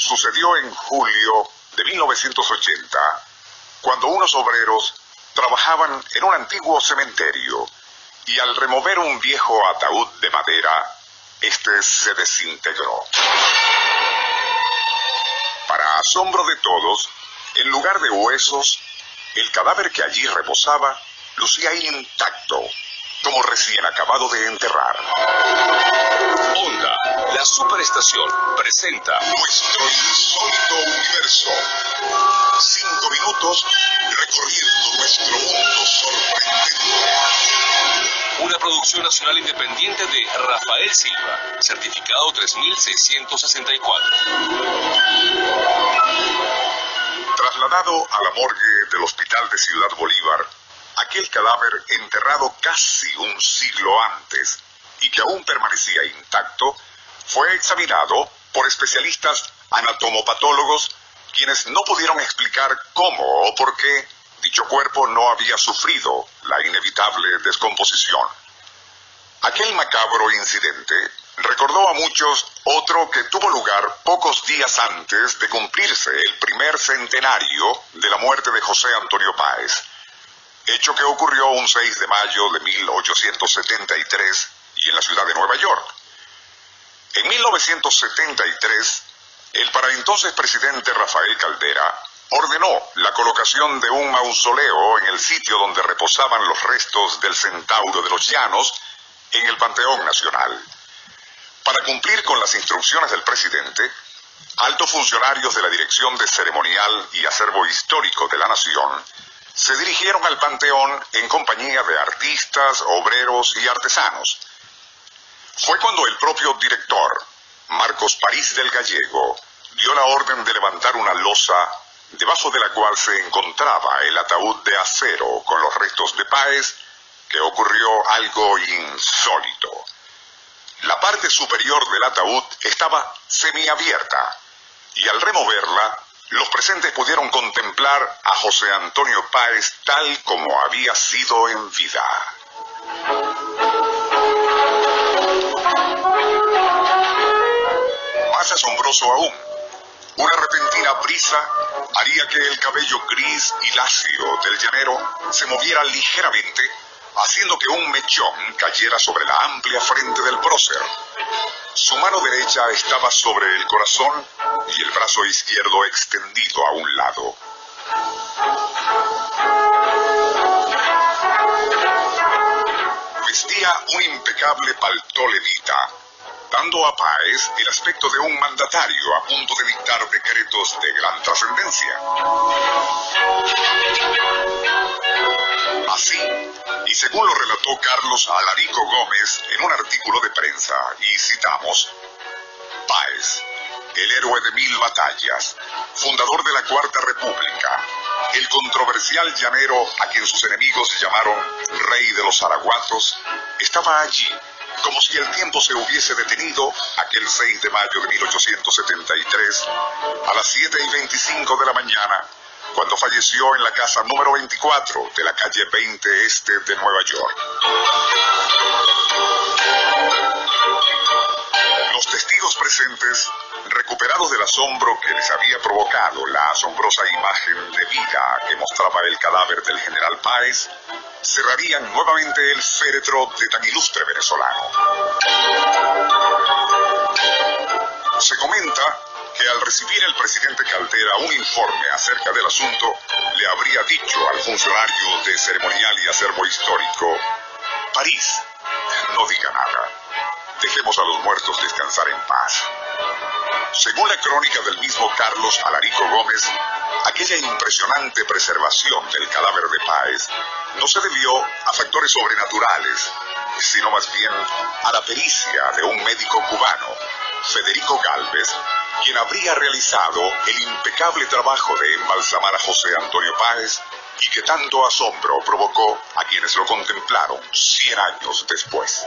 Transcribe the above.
sucedió en julio de 1980, cuando unos obreros trabajaban en un antiguo cementerio y al remover un viejo ataúd de madera, este se desintegró. Para asombro de todos, en lugar de huesos, el cadáver que allí reposaba lucía intacto, como recién acabado de enterrar. Superestación, presenta Nuestro insólito universo. Cinco minutos recorriendo nuestro mundo sorprendente. una producción nacional independiente de Rafael Silva, certificado 3664. Trasladado a la morgue del Hospital de Ciudad Bolívar, aquel cadáver enterrado casi un siglo antes y que aún permanecía intacto, fue examinado por especialistas anatomopatólogos quienes no pudieron explicar cómo o por qué dicho cuerpo no había sufrido la inevitable descomposición. Aquel macabro incidente recordó a muchos otro que tuvo lugar pocos días antes de cumplirse el primer centenario de la muerte de José Antonio Páez, hecho que ocurrió un 6 de mayo de 1873 y en la ciudad de Nueva York. En 1973, el para entonces presidente Rafael Caldera ordenó la colocación de un mausoleo en el sitio donde reposaban los restos del centauro de los llanos en el Panteón Nacional. Para cumplir con las instrucciones del presidente, altos funcionarios de la Dirección de Ceremonial y Acervo Histórico de la Nación se dirigieron al Panteón en compañía de artistas, obreros y artesanos. Fue cuando el propio director, Marcos París del Gallego, dio la orden de levantar una losa debajo de la cual se encontraba el ataúd de acero con los restos de Páez, que ocurrió algo insólito. La parte superior del ataúd estaba semiabierta y al removerla, los presentes pudieron contemplar a José Antonio Páez tal como había sido en vida. Asombroso aún, una repentina brisa haría que el cabello gris y lacio del llanero se moviera ligeramente, haciendo que un mechón cayera sobre la amplia frente del prócer. Su mano derecha estaba sobre el corazón y el brazo izquierdo extendido a un lado. Vestía un impecable paltó levita, dando a Páez el aspecto de un mandatario a punto de dictar decretos de gran trascendencia. Así, y según lo relató Carlos Alarico Gómez en un artículo de prensa, y citamos, Páez, el héroe de mil batallas, fundador de la Cuarta República, el controversial llanero a quien sus enemigos llamaron Rey de los Araguatos, estaba allí como si el tiempo se hubiese detenido aquel 6 de mayo de 1873 a las 7 y 25 de la mañana, cuando falleció en la casa número 24 de la calle 20 Este de Nueva York. Recuperados del asombro que les había provocado la asombrosa imagen de vida que mostraba el cadáver del general Páez, cerrarían nuevamente el féretro de tan ilustre venezolano. Se comenta que al recibir el presidente Caldera un informe acerca del asunto, le habría dicho al funcionario de ceremonial y acervo histórico, París, no diga nada, dejemos a los muertos descansar en paz. Según la crónica del mismo Carlos Alarico Gómez, aquella impresionante preservación del cadáver de Páez no se debió a factores sobrenaturales, sino más bien a la pericia de un médico cubano, Federico Galvez, quien habría realizado el impecable trabajo de embalsamar a José Antonio Páez y que tanto asombro provocó a quienes lo contemplaron cien años después.